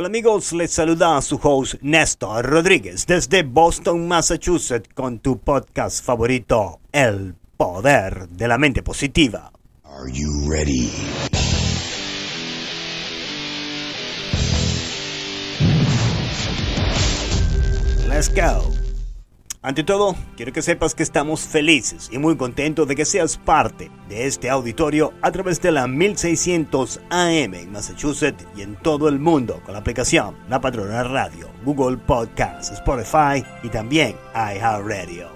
Hola amigos, les saluda su host Néstor Rodríguez desde Boston, Massachusetts con tu podcast favorito, El Poder de la Mente Positiva. Are you ready? Let's go. Ante todo, quiero que sepas que estamos felices y muy contentos de que seas parte de este auditorio a través de la 1600 AM en Massachusetts y en todo el mundo con la aplicación La Patrona Radio, Google Podcasts, Spotify y también iHeartRadio.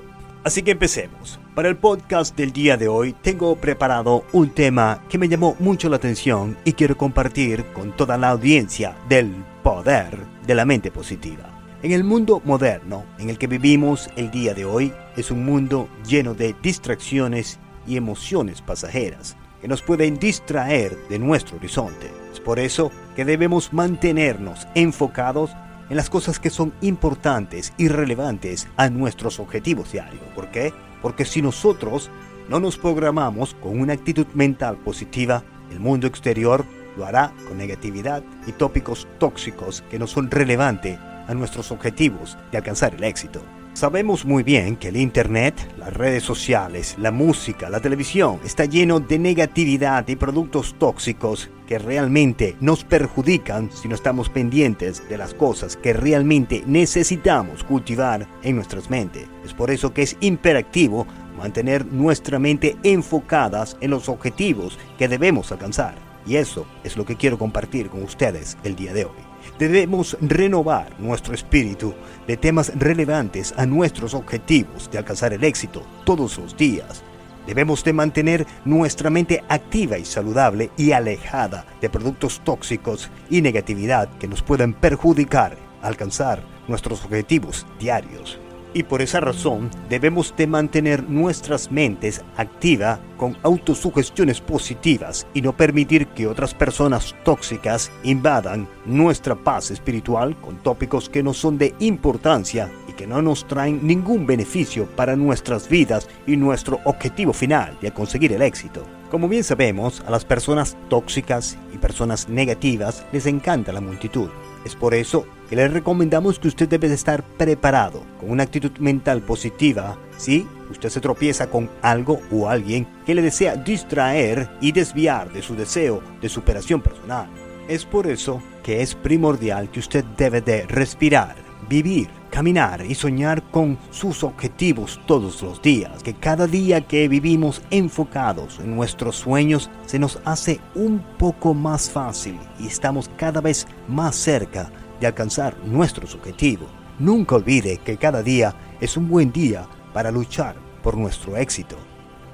Así que empecemos. Para el podcast del día de hoy tengo preparado un tema que me llamó mucho la atención y quiero compartir con toda la audiencia del poder de la mente positiva. En el mundo moderno en el que vivimos el día de hoy es un mundo lleno de distracciones y emociones pasajeras que nos pueden distraer de nuestro horizonte. Es por eso que debemos mantenernos enfocados en las cosas que son importantes y relevantes a nuestros objetivos diarios. ¿Por qué? Porque si nosotros no nos programamos con una actitud mental positiva, el mundo exterior lo hará con negatividad y tópicos tóxicos que no son relevantes a nuestros objetivos de alcanzar el éxito. Sabemos muy bien que el Internet, las redes sociales, la música, la televisión está lleno de negatividad y productos tóxicos que realmente nos perjudican si no estamos pendientes de las cosas que realmente necesitamos cultivar en nuestras mentes. Es por eso que es imperativo mantener nuestra mente enfocadas en los objetivos que debemos alcanzar. Y eso es lo que quiero compartir con ustedes el día de hoy. Debemos renovar nuestro espíritu de temas relevantes a nuestros objetivos de alcanzar el éxito todos los días. Debemos de mantener nuestra mente activa y saludable y alejada de productos tóxicos y negatividad que nos puedan perjudicar alcanzar nuestros objetivos diarios. Y por esa razón debemos de mantener nuestras mentes activas con autosugestiones positivas y no permitir que otras personas tóxicas invadan nuestra paz espiritual con tópicos que no son de importancia y que no nos traen ningún beneficio para nuestras vidas y nuestro objetivo final de conseguir el éxito. Como bien sabemos, a las personas tóxicas y personas negativas les encanta la multitud. Es por eso que les recomendamos que usted debe de estar preparado con una actitud mental positiva si usted se tropieza con algo o alguien que le desea distraer y desviar de su deseo de superación personal. Es por eso que es primordial que usted debe de respirar, vivir, caminar y soñar con sus objetivos todos los días. Que cada día que vivimos enfocados en nuestros sueños se nos hace un poco más fácil y estamos cada vez más cerca de alcanzar nuestros objetivos. Nunca olvide que cada día es un buen día para luchar por nuestro éxito.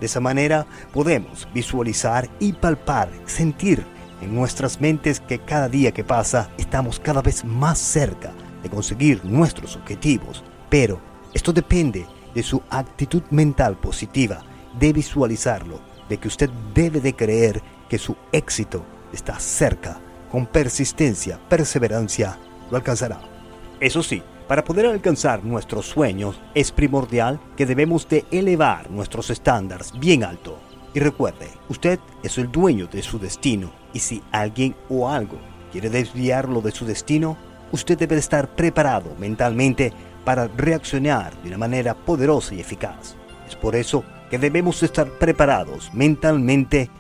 De esa manera podemos visualizar y palpar, sentir en nuestras mentes que cada día que pasa estamos cada vez más cerca de conseguir nuestros objetivos. Pero esto depende de su actitud mental positiva, de visualizarlo, de que usted debe de creer que su éxito está cerca. Con persistencia, perseverancia, lo alcanzará. Eso sí, para poder alcanzar nuestros sueños es primordial que debemos de elevar nuestros estándares bien alto. Y recuerde, usted es el dueño de su destino y si alguien o algo quiere desviarlo de su destino, usted debe estar preparado mentalmente para reaccionar de una manera poderosa y eficaz. Es por eso que debemos estar preparados mentalmente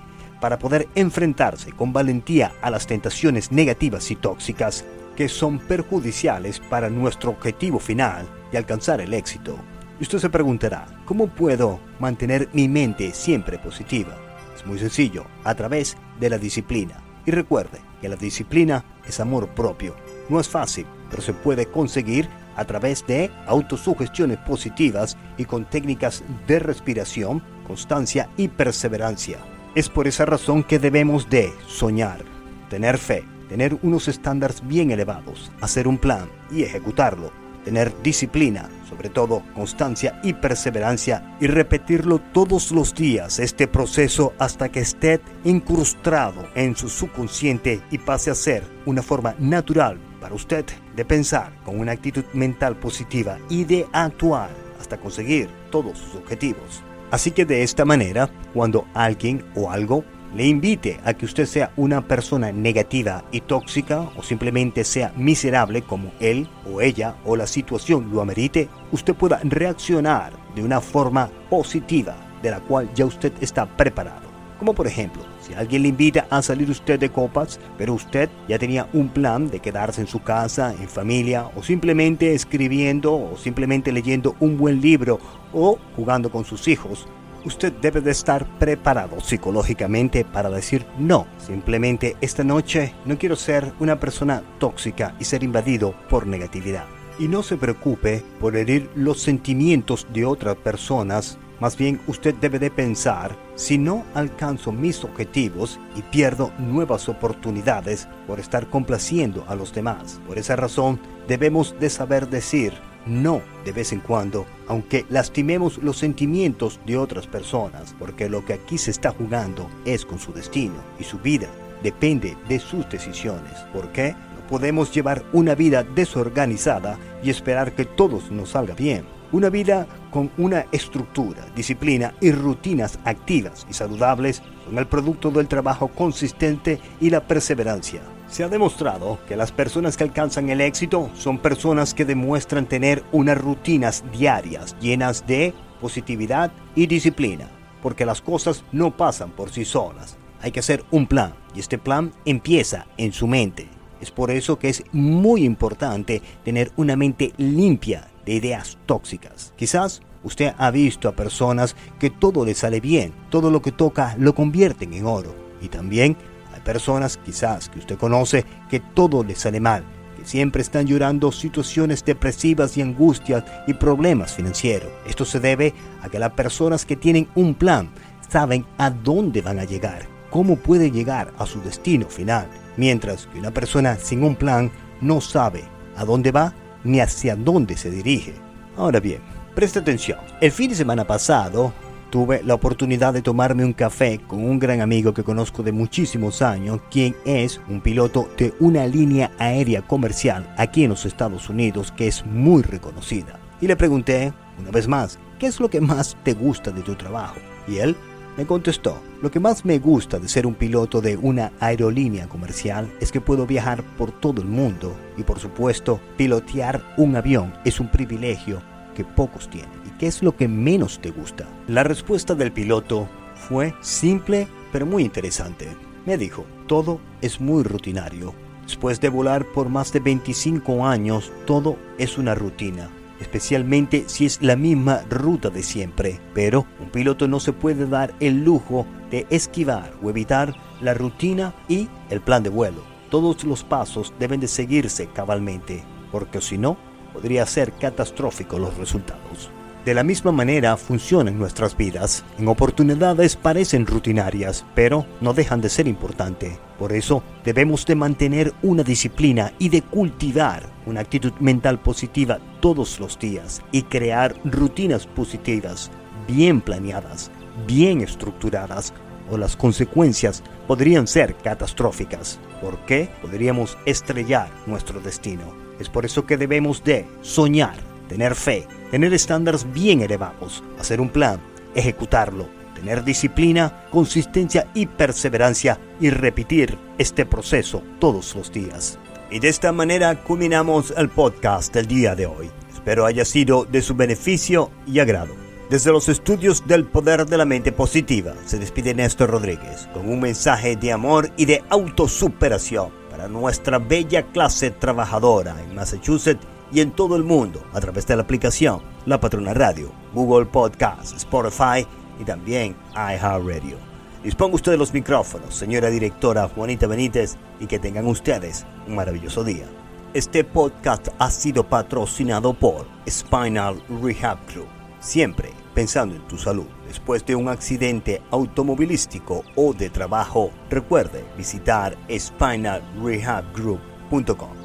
para poder enfrentarse con valentía a las tentaciones negativas y tóxicas que son perjudiciales para nuestro objetivo final de alcanzar el éxito. Usted se preguntará, ¿cómo puedo mantener mi mente siempre positiva? Es muy sencillo, a través de la disciplina. Y recuerde que la disciplina es amor propio. No es fácil, pero se puede conseguir a través de autosugestiones positivas y con técnicas de respiración, constancia y perseverancia. Es por esa razón que debemos de soñar, tener fe, tener unos estándares bien elevados, hacer un plan y ejecutarlo, tener disciplina, sobre todo constancia y perseverancia y repetirlo todos los días este proceso hasta que esté incrustado en su subconsciente y pase a ser una forma natural para usted de pensar con una actitud mental positiva y de actuar hasta conseguir todos sus objetivos. Así que de esta manera, cuando alguien o algo le invite a que usted sea una persona negativa y tóxica o simplemente sea miserable como él o ella o la situación lo amerite, usted pueda reaccionar de una forma positiva de la cual ya usted está preparado. Como por ejemplo, si alguien le invita a salir usted de copas, pero usted ya tenía un plan de quedarse en su casa, en familia, o simplemente escribiendo, o simplemente leyendo un buen libro, o jugando con sus hijos, usted debe de estar preparado psicológicamente para decir no. Simplemente esta noche no quiero ser una persona tóxica y ser invadido por negatividad. Y no se preocupe por herir los sentimientos de otras personas. Más bien usted debe de pensar, si no alcanzo mis objetivos y pierdo nuevas oportunidades por estar complaciendo a los demás. Por esa razón debemos de saber decir no de vez en cuando, aunque lastimemos los sentimientos de otras personas, porque lo que aquí se está jugando es con su destino y su vida depende de sus decisiones. ¿Por qué? No podemos llevar una vida desorganizada y esperar que todo nos salga bien. Una vida con una estructura, disciplina y rutinas activas y saludables son el producto del trabajo consistente y la perseverancia. Se ha demostrado que las personas que alcanzan el éxito son personas que demuestran tener unas rutinas diarias llenas de positividad y disciplina, porque las cosas no pasan por sí solas. Hay que hacer un plan y este plan empieza en su mente. Es por eso que es muy importante tener una mente limpia de ideas tóxicas. Quizás usted ha visto a personas que todo les sale bien, todo lo que toca lo convierten en oro. Y también personas quizás que usted conoce que todo les sale mal, que siempre están llorando situaciones depresivas y angustias y problemas financieros. Esto se debe a que las personas que tienen un plan saben a dónde van a llegar, cómo puede llegar a su destino final, mientras que una persona sin un plan no sabe a dónde va ni hacia dónde se dirige. Ahora bien, presta atención. El fin de semana pasado tuve la oportunidad de tomarme un café con un gran amigo que conozco de muchísimos años, quien es un piloto de una línea aérea comercial aquí en los Estados Unidos que es muy reconocida. Y le pregunté, una vez más, ¿qué es lo que más te gusta de tu trabajo? Y él me contestó, lo que más me gusta de ser un piloto de una aerolínea comercial es que puedo viajar por todo el mundo y por supuesto pilotear un avión es un privilegio que pocos tienen. ¿Y qué es lo que menos te gusta? La respuesta del piloto fue simple pero muy interesante. Me dijo, todo es muy rutinario. Después de volar por más de 25 años, todo es una rutina especialmente si es la misma ruta de siempre. Pero un piloto no se puede dar el lujo de esquivar o evitar la rutina y el plan de vuelo. Todos los pasos deben de seguirse cabalmente, porque si no, podría ser catastrófico los resultados. De la misma manera funcionan nuestras vidas. En oportunidades parecen rutinarias, pero no dejan de ser importantes. Por eso debemos de mantener una disciplina y de cultivar una actitud mental positiva todos los días y crear rutinas positivas, bien planeadas, bien estructuradas, o las consecuencias podrían ser catastróficas. ¿Por qué? Podríamos estrellar nuestro destino. Es por eso que debemos de soñar tener fe, tener estándares bien elevados, hacer un plan, ejecutarlo, tener disciplina, consistencia y perseverancia y repetir este proceso todos los días. Y de esta manera culminamos el podcast del día de hoy. Espero haya sido de su beneficio y agrado. Desde los estudios del poder de la mente positiva, se despide Néstor Rodríguez con un mensaje de amor y de autosuperación para nuestra bella clase trabajadora en Massachusetts y en todo el mundo a través de la aplicación La Patrona Radio, Google Podcast, Spotify y también iHeartRadio. Disponga usted de los micrófonos, señora directora Juanita Benítez, y que tengan ustedes un maravilloso día. Este podcast ha sido patrocinado por Spinal Rehab Group, siempre pensando en tu salud. Después de un accidente automovilístico o de trabajo, recuerde visitar spinalrehabgroup.com.